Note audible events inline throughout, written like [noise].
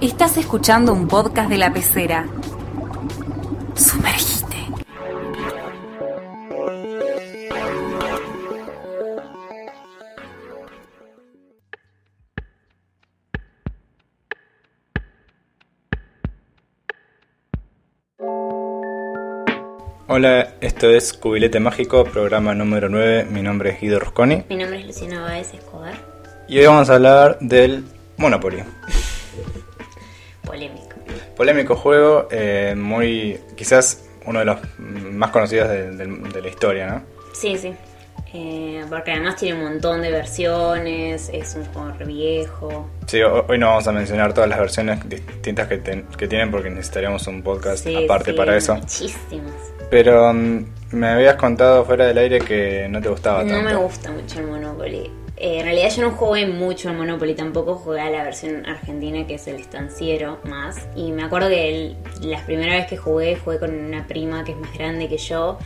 Estás escuchando un podcast de la pecera. Sumergite. Hola, esto es Cubilete Mágico, programa número 9. Mi nombre es Guido Rusconi. Mi nombre es Luciana Báez Escobar. Y hoy vamos a hablar del Monopoly. Polémico. Polémico juego, eh, muy. quizás uno de los más conocidos de, de- de la historia, ¿no? Sí, sí. Eh, porque además tiene un montón de versiones, es un juego viejo. Sí, ho- hoy no vamos a mencionar todas las versiones distintas que, ten- que tienen porque necesitaríamos un podcast Sí, aparte sí, para eso. Muchísimas. Pero mm, me habías contado fuera del aire que no te gustaba No tanto. me gusta mucho el Monopoly. Eh, en realidad yo no jugué mucho al Monopoly, tampoco jugué a la versión argentina que es el estanciero más. Y me acuerdo que el- la primera vez que jugué, jugué con una prima que es más grande que yo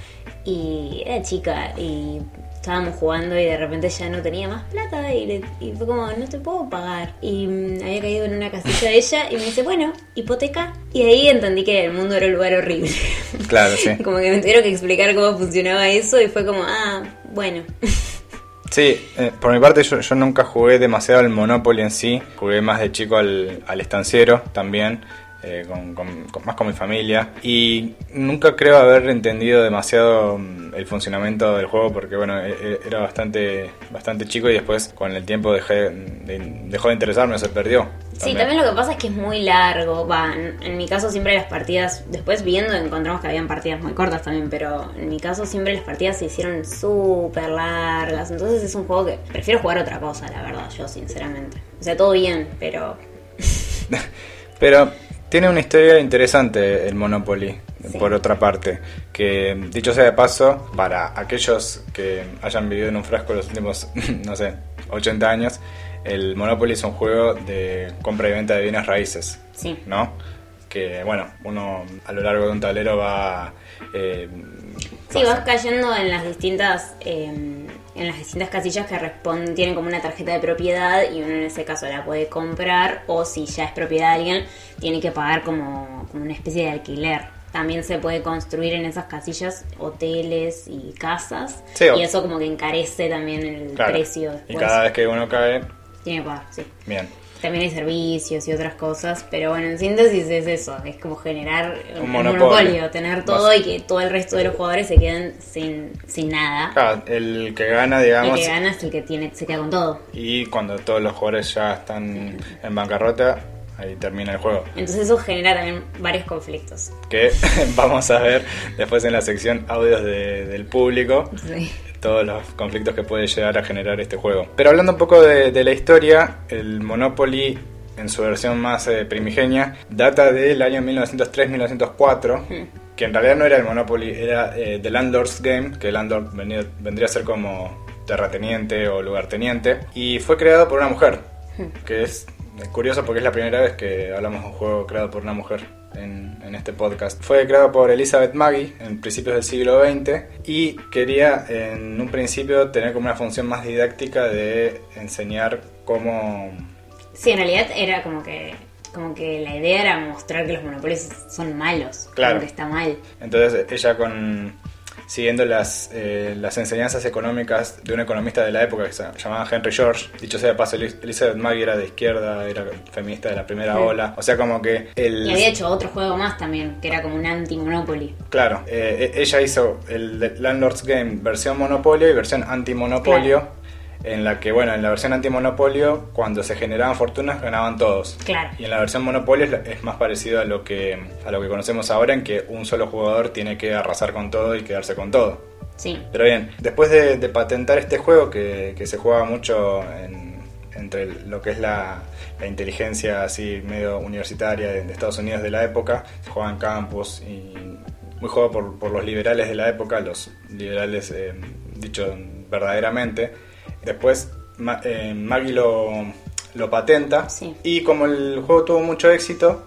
y era chica y estábamos jugando y de repente ya no tenía más plata y, le- y fue como, no te puedo pagar. Y mm, había caído en una casilla de ella y me dice, bueno, hipoteca. Y ahí entendí que el mundo era un lugar horrible. Claro, sí. [laughs] como que me tuvieron que explicar cómo funcionaba eso y fue como, ah, bueno. [laughs] Sí, eh, por mi parte yo, nunca jugué demasiado al Monopoly en sí, jugué más de chico al, al estanciero también, eh, con, más con mi familia, y nunca creo haber entendido demasiado mm, el funcionamiento del juego porque bueno, e- e- era bastante, bastante chico y después con el tiempo dejé, de- dejó de interesarme, se perdió. Sí, también lo que pasa es que es muy largo. Va, en, en mi caso siempre las partidas, después viendo encontramos que habían partidas muy cortas también, pero en mi caso siempre las partidas se hicieron súper largas. Entonces es un juego que prefiero jugar otra cosa, la verdad, yo sinceramente. O sea, todo bien, pero [laughs] Pero tiene una historia interesante el Monopoly, Sí. por otra parte. Que dicho sea de paso, para aquellos que hayan vivido en un frasco los últimos, [laughs] no sé, 80 años, el Monopoly es un juego de compra y venta de bienes raíces, sí. ¿no? Que bueno, uno a lo largo de un tablero va. eh, Sí, vas cayendo en las distintas eh, en las distintas casillas que responden, tienen como una tarjeta de propiedad y uno en ese caso la puede comprar o si ya es propiedad de alguien, tiene que pagar como, como una especie de alquiler. También se puede construir en esas casillas hoteles y casas Sí, y eso como que encarece también el claro. precio. Y cada vez que uno cae, Tiene pagar, sí. bien. También hay servicios y otras cosas, pero bueno, en síntesis es eso, es como generar un, Un monopolio. monopolio, tener todo Vas- y que todo el resto de los jugadores se queden sin, sin nada. Claro, el que gana, El digamos, que gana es el que tiene, se queda con todo. y cuando todos los jugadores ya están en bancarrota, ahí termina el juego. Entonces eso genera también varios conflictos. que [laughs] vamos a ver después en la sección audios de- del público Sí. Todos los conflictos que puede llegar a generar este juego. Pero hablando un poco de, de la historia, el Monopoly en su versión más eh, primigenia data del año 1903-1904, que en realidad no era el Monopoly, era eh, The Landlord's Game, que Landlord venía- vendría a ser como terrateniente o lugarteniente, y fue creado por una mujer, que es eh, curioso porque es la primera vez que hablamos de un juego creado por una mujer en, en este podcast. Fue creado por Elizabeth Maggie en principios del siglo XX y quería en un principio tener como una función más didáctica de enseñar cómo... Sí, en realidad era como que como que la idea era mostrar que los monopolios son malos, Claro. como que está mal. Entonces ella con... Siguiendo las, eh, las enseñanzas económicas de un economista de la época que se llamaba Henry George, dicho sea de paso, Elizabeth Maggie era de izquierda, era feminista de la primera Sí. ola, o sea, como que el... Y había hecho otro juego más también, que era como un anti-monopoly. Claro, eh, ella hizo el Landlord's Game versión Monopolio y versión anti-monopolio, en la que, bueno, en la versión anti-monopolio, cuando se generaban fortunas, ganaban todos. Claro. Y en la versión monopolio es, más parecido a lo, que, a lo que conocemos ahora, en que un solo jugador tiene que arrasar con todo y quedarse con todo. Sí. Pero bien, después de, de patentar este juego que, que se juega mucho en- entre lo que es la, la inteligencia así medio universitaria de, de Estados Unidos de la época, se juega en campus y muy jugado por, por los liberales de la época, los liberales eh, dicho verdaderamente. Después Ma- eh, Maggie lo, lo patenta Sí. y como el juego tuvo mucho éxito,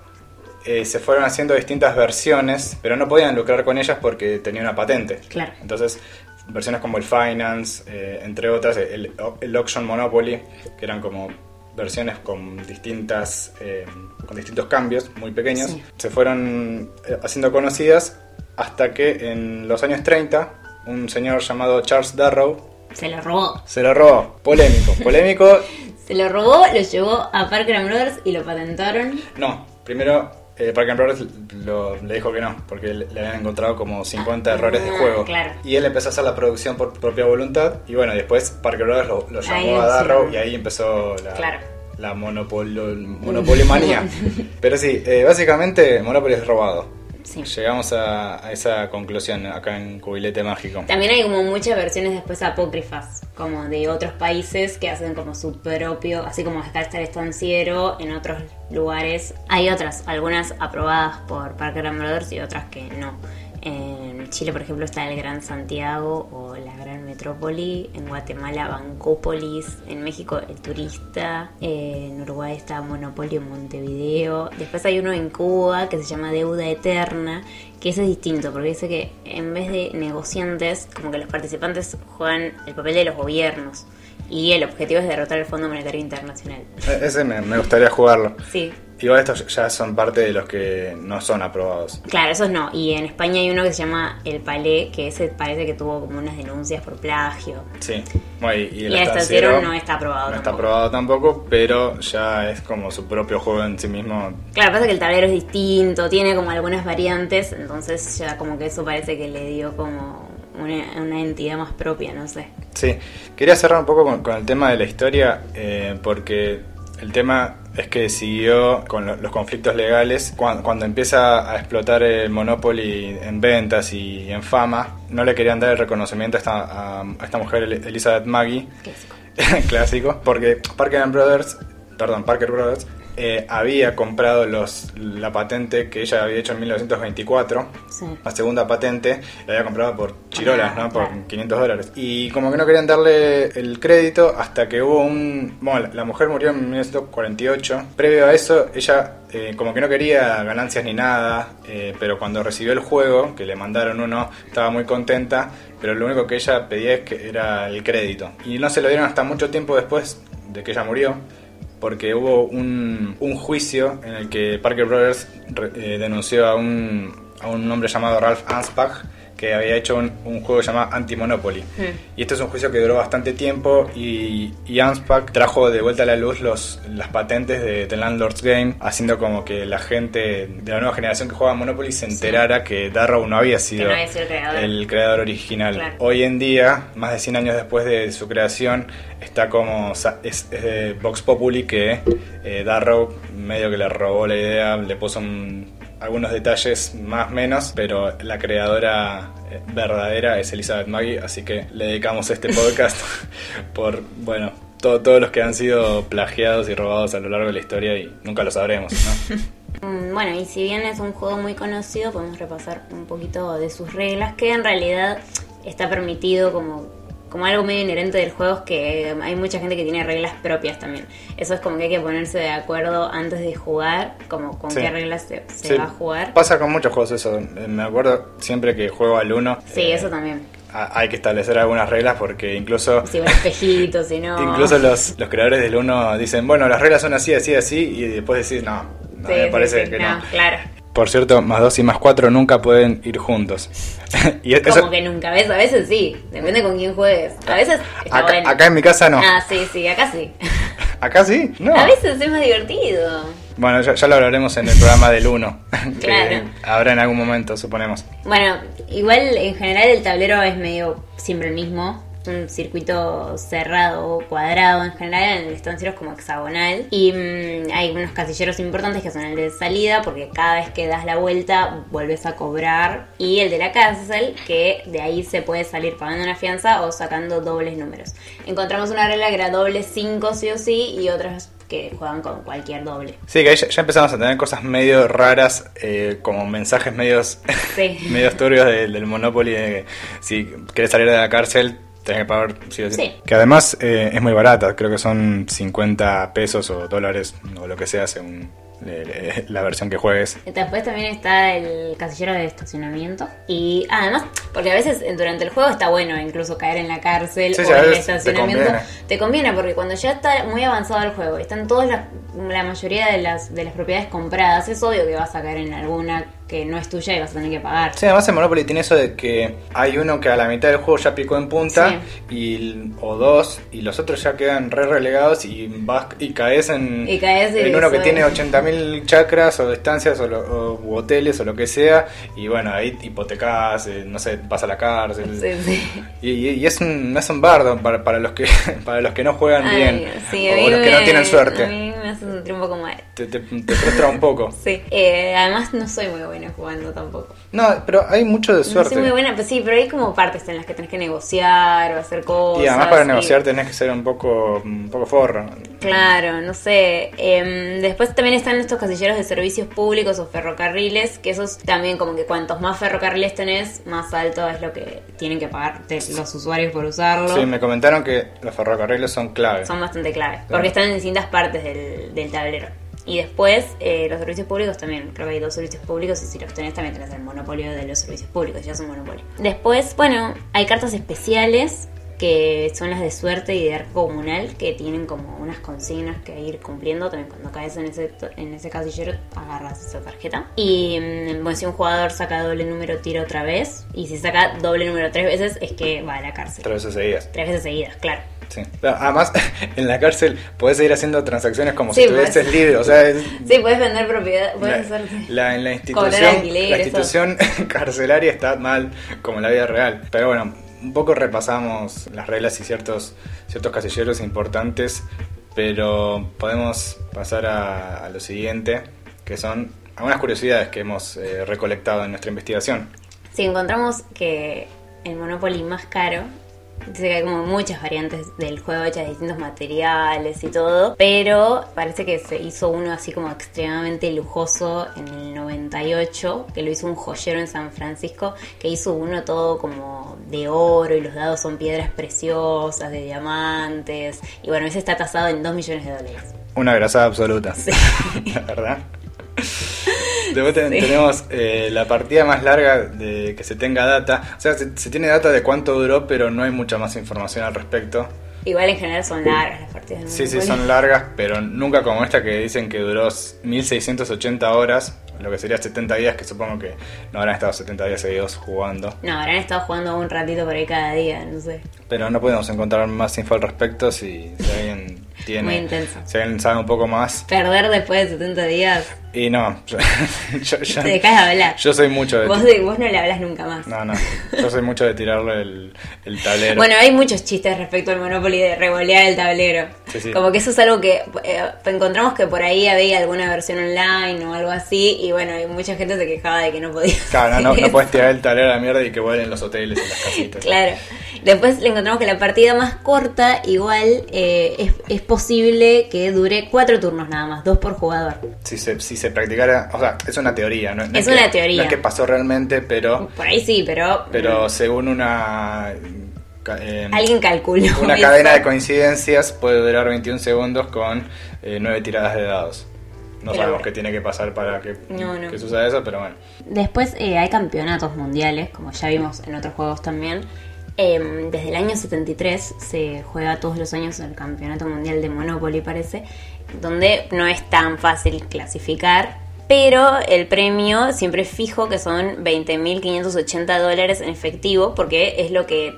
eh, se fueron haciendo distintas versiones, pero no podían lucrar con ellas porque tenía una patente. Claro. Entonces, versiones como el Finance, eh, entre otras, el, el Auction Monopoly, que eran como versiones con distintas eh, con distintos cambios muy pequeños Sí. se fueron haciendo conocidas hasta que en los años 30 un señor llamado Charles Darrow Se lo robó. se lo robó polémico polémico [laughs] Se lo robó, lo llevó a Parker and Brothers y lo patentaron. no primero eh, Parker Brothers lo- le dijo que no porque le habían encontrado como 50 Ah, errores de juego claro. y él empezó a hacer la producción por propia voluntad y bueno después Parker Brothers lo, lo Ahí llamó a sí. Darrow y ahí empezó la, Claro. la monopolio, monopolimanía. [laughs] Pero sí, eh, básicamente Monopoly es robado. Sí. Llegamos a, a esa conclusión acá en Cubilete Mágico. También hay como muchas versiones después apócrifas, como de otros países que hacen como su propio, así como el estanciero, en otros lugares hay otras, algunas aprobadas por Parker and Brothers y otras que no. En Chile, por ejemplo, está el Gran Santiago o la Gran Metrópoli. En Guatemala, Bancópolis. En México, El Turista. Eh, en Uruguay está Monopolio Montevideo. Después hay uno en Cuba que se llama Deuda Eterna, que ese es distinto, porque dice que en vez de negociantes, como que los participantes juegan el papel de los gobiernos. Y el objetivo es derrotar el Fondo Monetario Internacional. E- Ese me, me gustaría jugarlo. Sí, Igual estos ya son parte de los que no son aprobados. Claro, esos no. Y en España hay uno que se llama El Palé, que ese parece que tuvo como unas denuncias por plagio. Sí. Bueno, y, Y el estanciero no está aprobado No está aprobado tampoco, pero ya es como su propio juego en sí mismo. Claro, pasa que el tablero es distinto, tiene como algunas variantes, entonces ya como que eso parece que le dio como una, una entidad más propia, no sé. Sí, quería cerrar un poco con, con el tema de la historia, eh, porque el tema es que siguió con lo- los conflictos legales. Cuando, cuando empieza a explotar el Monopoly en ventas y en fama, no le querían dar el reconocimiento a esta, a, a esta mujer, El- Elizabeth Maggie, Clásico. [laughs] clásico, porque Parker and Brothers, perdón, Parker Brothers, eh, había comprado los, la patente que ella había hecho en 1924 Sí. la segunda patente la había comprado por chirolas, Ah, ¿no? Por claro. 500 dólares. Y como que no querían darle el crédito hasta que hubo un... Bueno, la- la mujer murió en 1948. Previo a eso, ella eh, como que no quería ganancias ni nada, eh, pero cuando recibió el juego, que le mandaron uno, estaba muy contenta, pero lo único que ella pedía es que era el crédito. Y no se lo dieron hasta mucho tiempo después de que ella murió porque hubo un, un juicio en el que Parker Brothers eh, denunció a un, a un hombre llamado Ralph Anspach que había hecho un, un juego llamado Anti-Monopoly. Y este es un juicio que duró bastante tiempo y, y Anspach trajo de vuelta a la luz los, las patentes de The Landlord's Game, haciendo como que la gente de la nueva generación que juega Monopoly se enterara que Darrow no había sido, no había sido el creador. el creador original. Claro. Hoy en día, más de 100 años después de su creación, está como es, es de Vox Populi que eh, Darrow medio que le robó la idea, le puso un- algunos detalles más menos, pero la creadora eh, verdadera es Elizabeth Maggie, así que le dedicamos este podcast [laughs] por, bueno, to- todos los que han sido plagiados y robados a lo largo de la historia y nunca lo sabremos, ¿no? [laughs] Mm, Bueno, y si bien es un juego muy conocido, podemos repasar un poquito de sus reglas, que en realidad está permitido como, como algo medio inherente del juego, es que hay mucha gente que tiene reglas propias también. Eso es como que hay que ponerse de acuerdo antes de jugar, como con Sí. qué reglas se, se Sí, va a jugar. Pasa con muchos juegos eso. Eh, Me acuerdo siempre que juego al 1. Sí, eso también. Hay que establecer algunas reglas porque incluso [laughs] Si va espejito, si no... [laughs] incluso los, los creadores del 1 dicen, bueno, las reglas son así, así, así, y después decís, no, no Sí, me parece sí, que no. Claro. Por cierto, más 2 y más 4 nunca pueden ir juntos. [laughs] y eso- Como que nunca ves, a veces sí, depende con quién juegues. A veces está acá, bueno. acá en mi casa no. Ah, sí, sí, acá sí. [laughs] ¿Acá sí? No. A veces es más divertido. Bueno, ya, ya lo hablaremos en el programa del 1. [laughs] que Claro. habrá en algún momento, suponemos. Bueno, igual en general el tablero es medio siempre el mismo. Un circuito cerrado o cuadrado en general, en el estanciero es como hexagonal. Y mm, hay unos casilleros importantes que son el de salida, porque cada vez que das la vuelta vuelves a cobrar. Y el de la cárcel, que de ahí se puede salir pagando una fianza o sacando dobles números. Encontramos una regla que era doble 5 sí o sí, y otras que juegan con cualquier doble. Sí, que ahí ya, ya empezamos a tener cosas medio raras, eh, como mensajes medios, Sí. [laughs] medios turbios de- del Monopoly, de que si quieres salir de la cárcel tenés que pagar sí o sí. Sí. Que además eh, es muy barata, creo que son 50 pesos o dólares o lo que sea según eh, [laughs] la versión que juegues. Después también está el casillero de estacionamiento. Y ah, además, porque a veces durante el juego está bueno incluso caer en la cárcel Sí, o en el te estacionamiento. conviene. Te conviene porque cuando ya está muy avanzado el juego, están todas las, la mayoría de las, de las propiedades compradas, es obvio que vas a caer en alguna que no es tuya y vas a tener que pagar. Sí, además el Monopoly tiene eso de que hay uno que a la mitad del juego ya picó en punta y, o dos y los otros ya quedan re relegados y vas y caes en, Y caes en uno que tiene es. 80.000 chacras o estancias o, lo- o- u hoteles o lo que sea y bueno, ahí hipotecas, eh, no sé, vas a la cárcel. Sí, sí. Y, y- y es un, es un bardo para, para los que [laughs] para los que no juegan Ay, bien o los que no tienen suerte. Un poco mal. Te, te, te frustra un poco. [laughs] Sí. Eh, además, no soy muy buena jugando tampoco. No, pero hay mucho de No suerte. soy muy buena, pues sí, pero hay como partes en las que tenés que negociar o hacer cosas. y además para y- negociar tenés que ser un poco, un poco forro. Claro, no sé. Em, después también están estos casilleros de servicios públicos o ferrocarriles, que esos también como que cuantos más ferrocarriles tenés, más alto es lo que tienen que pagar de los usuarios por usarlo. Sí, me comentaron que los ferrocarriles son clave. Son bastante claves, Claro. porque están en distintas partes del, del tablero. Y después, eh, los servicios públicos también. Creo que hay dos servicios públicos y si los tenés también tenés el monopolio de los servicios públicos. Ya es un monopolio. Después, bueno, hay cartas especiales que son las de suerte y de arco comunal que tienen como unas consignas que ir cumpliendo. También cuando caes en ese, en ese casillero agarras esa tarjeta. Y mm, bueno, si un jugador saca doble número, tira otra vez. Y si saca doble número tres veces, es que va a la cárcel. Tres veces seguidas. Tres veces seguidas, claro. Sí. Además, [laughs] en la cárcel podés seguir haciendo transacciones como Sí, si estuvieses pues. libre. O sea, es- [laughs] Sí, puedes vender propiedad, puedes la, hacer... la- en la institución, alquiler, la eso. institución [laughs] carcelaria está mal como en la vida real. Pero bueno, un poco repasamos las reglas y ciertos, ciertos casilleros importantes, pero podemos pasar a, lo siguiente, que son algunas curiosidades que hemos eh, recolectado en nuestra investigación. Si encontramos que el Monopoly más caro, dice que hay como muchas variantes del juego hechas de distintos materiales y todo, pero parece que se hizo uno así como extremadamente lujoso en el 98, que lo hizo un joyero en San Francisco, que hizo uno todo como de oro y los dados son piedras preciosas, de diamantes, y bueno, ese está tasado en 2 millones de dólares. Una grasada absoluta. [laughs] La verdad. Después Sí. tenemos eh, la partida más larga de que se tenga data. O sea, se, se tiene data de cuánto duró, pero no hay mucha más información al respecto. Igual en general son largas las partidas Sí, sí, son largas, pero nunca como esta que dicen que duró 1680 horas, lo que sería 70 días, que supongo que no habrán estado 70 días seguidos jugando. No, habrán estado jugando un ratito por ahí cada día, no sé. Pero no podemos encontrar más info al respecto si, si alguien tiene. Muy intenso. Sabe un poco más. Perder después de 70 días, Y no, yo, [laughs] yo- yo- te dejas de hablar. yo soy mucho de. Vos, de- vos no le hablas nunca más. No, no. Yo soy mucho de tirarle el, el tablero. Bueno, hay muchos chistes respecto al Monopoly de revolear el tablero. Sí, sí. Como que eso es algo que eh, encontramos que por ahí había alguna versión online o algo así y bueno, y mucha gente se quejaba de que no podía. Claro, no, no, no tirar el tablero a la mierda y que vuelen los hoteles y las casitas. Claro. Después le encontramos que la partida más corta igual eh, es, es posible que dure cuatro turnos nada más, dos por jugador. Si se, si se practicara, o sea, es una teoría, no, no Es una teoría. No es que pasó realmente, pero, Por ahí sí, pero... pero según una, eh, Alguien calculó. una eso. cadena de coincidencias puede durar 21 segundos con eh, 9 tiradas de dados. No sabemos qué tiene que pasar para que, No, no. que suceda eso, pero bueno. Después eh, hay campeonatos mundiales, como ya vimos en otros juegos también. Eh, desde el año 73 se juega todos los años el campeonato mundial de Monopoly, parece, donde no es tan fácil clasificar, pero el premio siempre es fijo, que son 20.580 dólares en efectivo, porque es lo que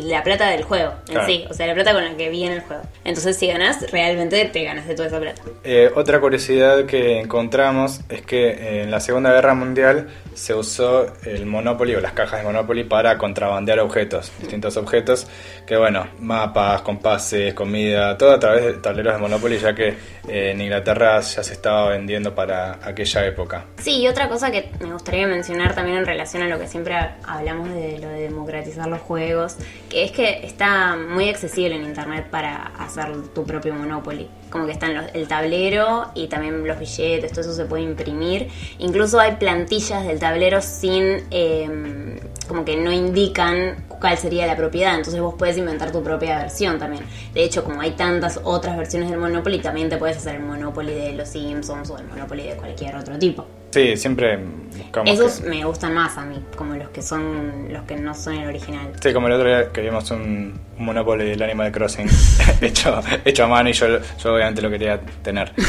la plata del juego en Claro. sí, o sea, la plata con la que viene el juego. Entonces, si ganas, realmente te ganas de toda esa plata. Eh, otra curiosidad que encontramos es que eh, en la Segunda Guerra Mundial se usó el Monopoly o las cajas de Monopoly para contrabandear objetos, distintos objetos, que bueno, mapas, compases, comida, todo a través de tableros de Monopoly, ya que eh, en Inglaterra ya se estaba vendiendo para aquella época. Sí, y otra cosa que me gustaría mencionar también en relación a lo que siempre hablamos de lo de democratizar los juegos, que es que está muy accesible en internet para hacer tu propio Monopoly. Como que están los- el tablero y también los billetes, todo eso se puede imprimir. Incluso hay plantillas del tablero sin, eh, como que no indican cuál sería la propiedad, entonces vos puedes inventar tu propia versión también. De hecho, como hay tantas otras versiones del Monopoly, también te puedes hacer el Monopoly de los Simpsons o el Monopoly de cualquier otro tipo. Sí, siempre buscamos. Esos que- me gustan más a mí, como los que son los que no son el original. Sí, como el otro día que vimos un, un Monopoly del Animal Crossing [laughs] hecho, hecho a mano y yo, yo obviamente lo quería tener. [laughs]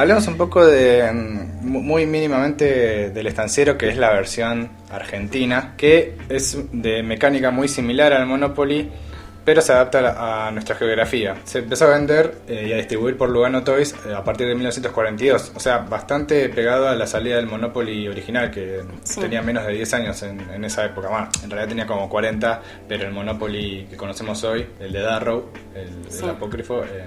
Hablemos un poco de mm, mu- muy mínimamente del estanciero, que es la versión argentina, que es de mecánica muy similar al Monopoly, pero se adapta a, nuestra geografía. Se empezó a vender eh, y a distribuir por Lugano Toys eh, a partir de 1942, o sea, bastante pegado a la salida del Monopoly original, que Sí. tenía menos de 10 años en, en esa época. Bueno, en realidad tenía como 40, pero el Monopoly que conocemos hoy, el de Darrow, el, el apócrifo, eh,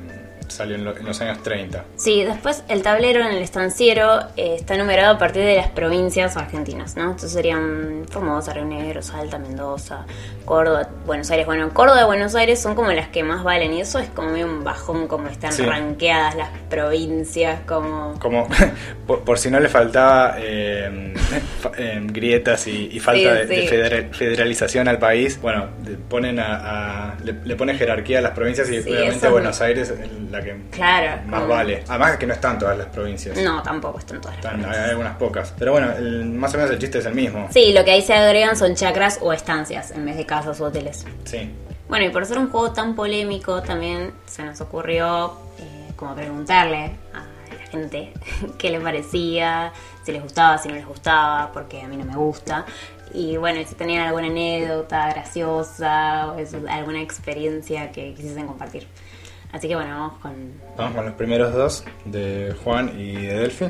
salió en, lo- en los años 30. Sí, después el tablero en el estanciero eh, está numerado a partir de las provincias argentinas, ¿no? Entonces serían Formosa, Río Negro, Salta, Mendoza, Córdoba, Buenos Aires. Bueno, Córdoba y Buenos Aires son como las que más valen y eso es como un bajón como están Sí. rankeadas las provincias, como... Como [laughs] por, por si no le faltaba eh, eh, grietas y, y falta Sí, de, de sí. federa- federalización al país, bueno, ponen a, a- le, le pone jerarquía a las provincias y obviamente Buenos Aires es la que Claro, más vale. Además que no están todas las provincias. No, tampoco están todas las Están- hay provincias. algunas pocas. Pero bueno, el- más o menos el chiste es el mismo. Sí, lo que ahí se agregan son chacras o estancias en vez de casas o hoteles. Sí. Bueno, y por ser un juego tan polémico, también se nos ocurrió eh, como preguntarle a la gente [laughs] qué les parecía, si les gustaba, si no les gustaba, porque a mí no me gusta. Y bueno, si tenían alguna anécdota graciosa o eso, alguna experiencia que quisiesen compartir. Así que bueno, vamos con... Vamos con los primeros dos, de Juan y de Delphi.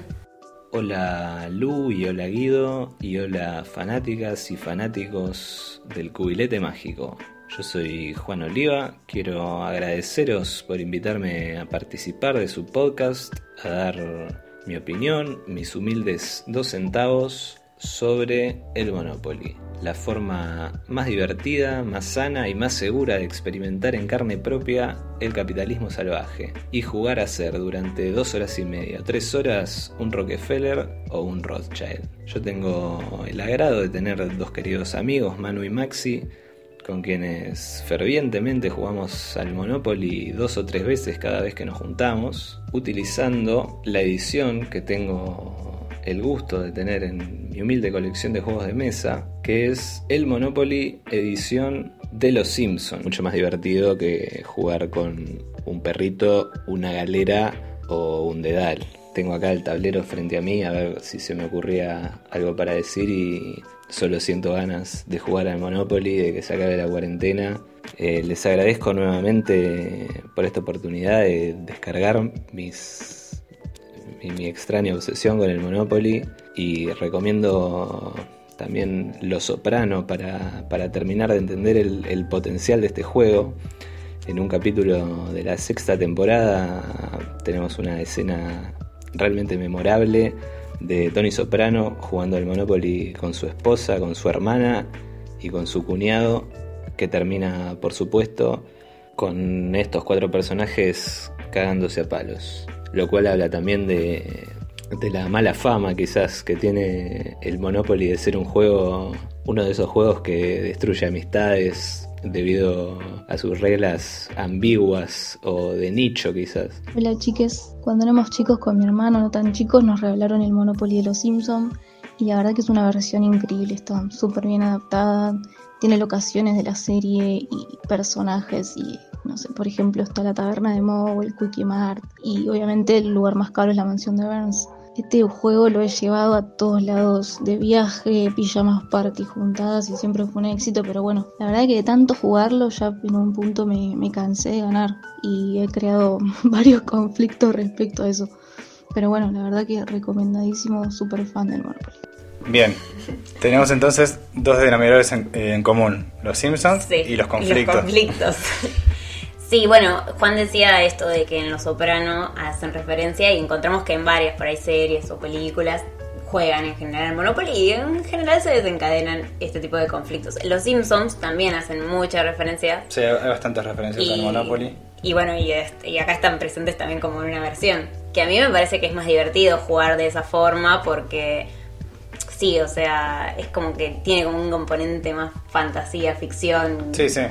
Hola Lu y hola Guido y hola fanáticas y fanáticos del cubilete mágico. Yo soy Juan Oliva, quiero agradeceros por invitarme a participar de su podcast, a dar mi opinión, mis humildes dos centavos sobre el Monopoly. La forma más divertida, más sana y más segura de experimentar en carne propia el capitalismo salvaje y jugar a ser durante dos horas y media, tres horas un Rockefeller o un Rothschild. Yo tengo el agrado de tener dos queridos amigos, Manu y Maxi, con quienes fervientemente jugamos al Monopoly dos o tres veces cada vez que nos juntamos, utilizando la edición que tengo el gusto de tener en mi humilde colección de juegos de mesa, que es el Monopoly edición de los Simpsons. Mucho más divertido que jugar con un perrito, una galera o un dedal. Tengo acá el tablero frente a mí a ver si se me ocurría algo para decir y solo siento ganas de jugar al Monopoly, de que se acabe la cuarentena. Eh, les agradezco nuevamente por esta oportunidad de descargar mis mi, mi extraña obsesión con el Monopoly y recomiendo también Lo Soprano para, para terminar de entender el, el potencial de este juego. En un capítulo de la sexta temporada tenemos una escena realmente memorable de Tony Soprano jugando al Monopoly con su esposa, con su hermana y con su cuñado, que termina, por supuesto, con estos cuatro personajes cagándose a palos. Lo cual habla también de, de la mala fama quizás que tiene el Monopoly de ser un juego, uno de esos juegos que destruye amistades debido a sus reglas ambiguas o de nicho quizás. Hola chiques, cuando éramos chicos con mi hermano, no tan chicos, nos regalaron el Monopoly de los Simpsons y la verdad que es una versión increíble, está súper bien adaptada, tiene locaciones de la serie y personajes y no sé, por ejemplo está la taberna de Moe, el Quickie Mart y obviamente el lugar más caro es la mansión de Burns. Este juego lo he llevado a todos lados, de viaje, pijamas party juntadas y siempre fue un éxito, pero bueno, la verdad que de tanto jugarlo ya en un punto me, me cansé de ganar y he creado [laughs] varios conflictos respecto a eso. Pero bueno, la verdad que recomendadísimo, súper fan del Monopoly. Bien, tenemos entonces dos denominadores en, en común, los Simpsons Sí, y los conflictos. conflictos. [laughs] Sí, bueno, Juan decía esto de que en Los Soprano hacen referencia y encontramos que en varias por ahí series o películas juegan en general al Monopoly y en general se desencadenan este tipo de conflictos. Los Simpsons también hacen mucha referencia Sí, hay bastantes referencias al Monopoly. y bueno, y, este- y acá están presentes también como en una versión. Que a mí me parece que es más divertido jugar de esa forma porque sí, o sea, es como que tiene como un componente más fantasía, ficción. Sí, sí.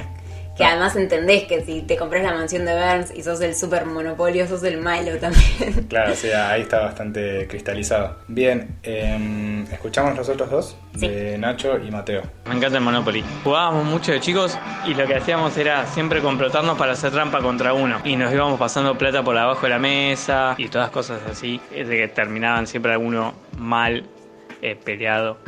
Que además entendés que si te compras la mansión de Burns y sos el super monopolio, sos el malo también. [laughs] Claro, sí, ahí está bastante cristalizado. Bien, eh, escuchamos los otros dos, Sí. de Nacho y Mateo. Me encanta el Monopoly. Jugábamos mucho de chicos y lo que hacíamos era siempre complotarnos para hacer trampa contra uno. Y nos íbamos pasando plata por abajo de la mesa y todas cosas así. De que terminaban siempre alguno mal, eh, peleado.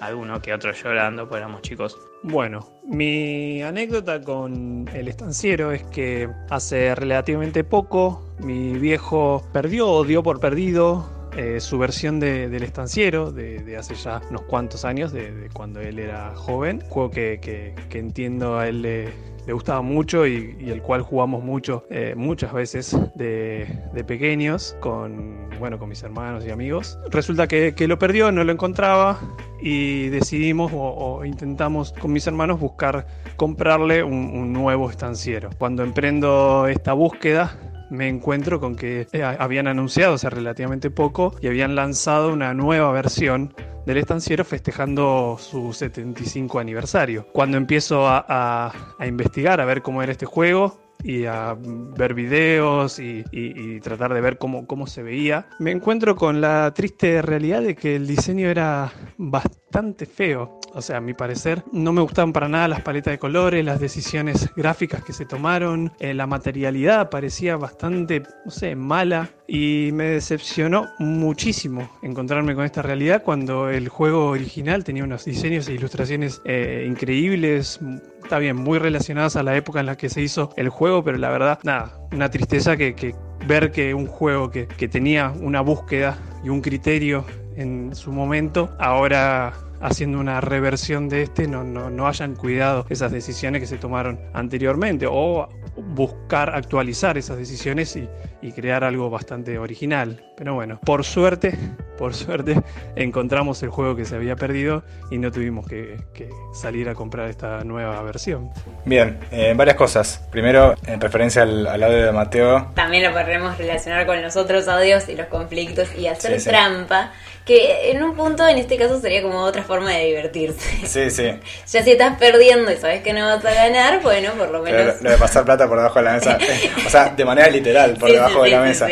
Alguno que otro llorando, pues éramos chicos. Bueno, mi anécdota con el estanciero es que hace relativamente poco mi viejo perdió o dio por perdido eh, su versión de- del estanciero de, de hace ya unos cuantos años, de, cuando él era joven. Juego que, que- que entiendo a él le, gustaba mucho y, el cual jugamos mucho, eh, muchas veces de, pequeños con, bueno, con mis hermanos y amigos. Resulta que, lo perdió, no lo encontraba y decidimos o, o intentamos con mis hermanos buscar comprarle un, un nuevo estanciero. Cuando emprendo esta búsqueda me encuentro con que eh, habían anunciado hace relativamente poco y habían lanzado una nueva versión del estanciero festejando su 75 aniversario. Cuando empiezo a, a- a investigar, a ver cómo era este juego, y a ver videos y, y- tratar de ver cómo, cómo se veía, me encuentro con la triste realidad de que el diseño era bastante feo. O sea, a mi parecer, no me gustaban para nada las paletas de colores, las decisiones gráficas que se tomaron, eh, la materialidad parecía bastante, no sé, mala y me decepcionó muchísimo encontrarme con esta realidad cuando el juego original tenía unos diseños e ilustraciones eh, increíbles, está bien, muy relacionadas a la época en la que se hizo el juego, pero la verdad, nada, una tristeza que, que ver que un juego que, que tenía una búsqueda y un criterio en su momento, ahora haciendo una reversión de este, no, no, no hayan cuidado esas decisiones que se tomaron anteriormente o buscar actualizar esas decisiones y, y crear algo bastante original. Pero bueno, por suerte, por suerte, encontramos el juego que se había perdido y no tuvimos que, que salir a comprar esta nueva versión. Bien, eh, varias cosas. Primero, en referencia al, al audio de Mateo, También lo podremos relacionar con los otros audios y los conflictos y hacer Sí, sí. trampa, que en un punto en este caso sería como otra forma de divertirse. sí, sí. [laughs] Ya si estás perdiendo y sabes que no vas a ganar, bueno, por lo menos... lo, lo de pasar plata por debajo de la mesa, [laughs] o sea, de manera literal, por Sí, debajo sí, de la sí, mesa.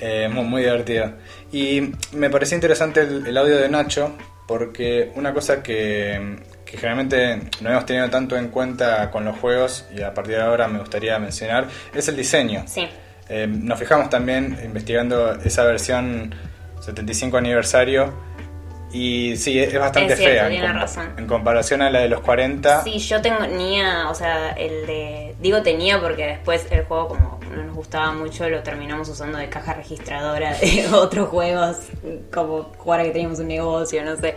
Eh, muy, muy divertido. Y me pareció interesante el, el audio de Nacho, porque una cosa que, que generalmente no hemos tenido tanto en cuenta con los juegos, y a partir de ahora me gustaría mencionar, es el diseño. Sí, Eh, nos fijamos también investigando esa versión 75 aniversario y sí, es, bastante Es cierto, fea en, compa- razón. en comparación a la de los 40. sí, yo tenía, o sea, el de... Digo tenía porque después el juego como no nos gustaba mucho, lo terminamos usando de caja registradora de [laughs] otros juegos, como jugar a que teníamos un negocio, no sé.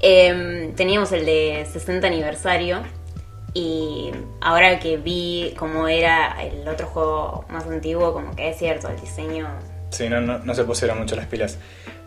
Em, teníamos el de 60 aniversario y ahora que vi cómo era el otro juego más antiguo, como que es cierto, el diseño... Sí, no, no, no se pusieron mucho las pilas.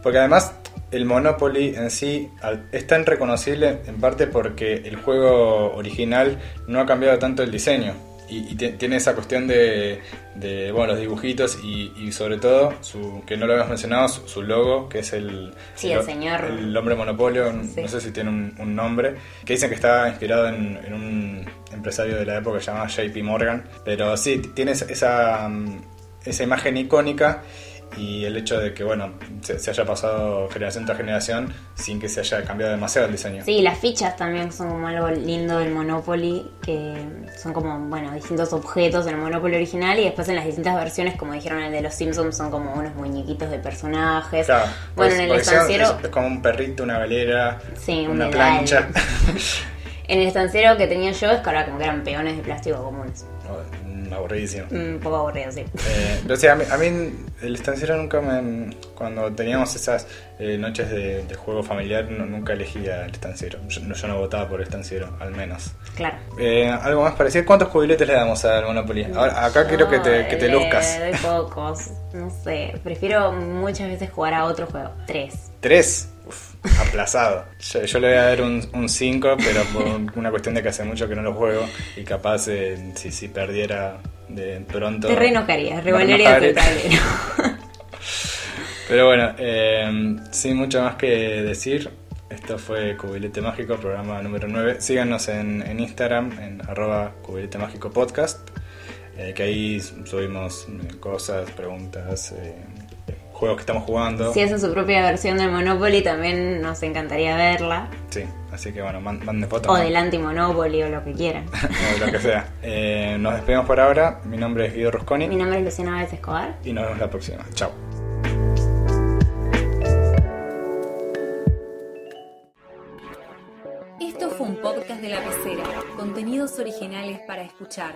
Porque además el Monopoly en sí es tan reconocible en parte porque el juego original no ha cambiado tanto el diseño. Y, y ti- tiene esa cuestión de, de, bueno, los dibujitos y, y sobre todo, su, que no lo habíamos mencionado, su, su logo, que es el, Sí, el señor. el hombre monopolio, Sí. no sé si tiene un, un nombre, que dicen que está inspirado en, en un empresario de la época que se llama JP Morgan. Pero sí, tiene esa- esa, mm, esa imagen icónica y el hecho de que, bueno, se, se haya pasado generación tras generación sin que se haya cambiado demasiado el diseño. Sí, las fichas también son como algo lindo del Monopoly, que son como, bueno, distintos objetos del Monopoly original y después en las distintas versiones, como dijeron el de los Simpsons, son como unos muñequitos de personajes. Claro, bueno, pues- en el estanciero... es, es como un perrito, una galera, Sí, una plancha. [laughs] En el estanciero que tenía yo es que ahora como que eran peones de plástico comunes. Aburridísimo. Un poco aburrido, sí. Eh, pero sí, a mí, a mí el estanciero nunca me... Cuando teníamos esas eh, noches de, de juego familiar, no- nunca elegía el estanciero. Yo, no- yo no votaba por el estanciero, al menos. Claro. Eh, algo más parecido. ¿Cuántos cubiletes le damos al Monopoly? Ahora, acá quiero que te, que te No, luzcas. doy pocos, no sé. Prefiero muchas veces jugar a otro juego. Tres. ¿Tres? Uf, aplazado. Yo, yo le voy a dar un 5, pero por una cuestión de que hace mucho que no lo juego y capaz eh, si, si perdiera de pronto... Te re enojarías, me revolarías el enojaré. [laughs] tablero. Pero bueno, eh, sin mucho más que decir, Esto fue Cubilete Mágico, programa número 9. Síganos en, en Instagram, en arroba Cubilete Mágico Podcast, eh, que ahí subimos eh, cosas, preguntas, eh, juegos que estamos jugando. Si hacen su propia versión del Monopoly, también nos encantaría verla. Sí, así que bueno, man- manden fotos. O ¿no? del anti-Monopoly o lo que quieran. [laughs] O lo que sea. Eh, nos despedimos por ahora. Mi nombre es Guido Rusconi Mi nombre es Luciana Vázquez Escobar. y nos vemos la próxima. Chao. Esto fue un podcast de la pecera. Contenidos originales para escuchar.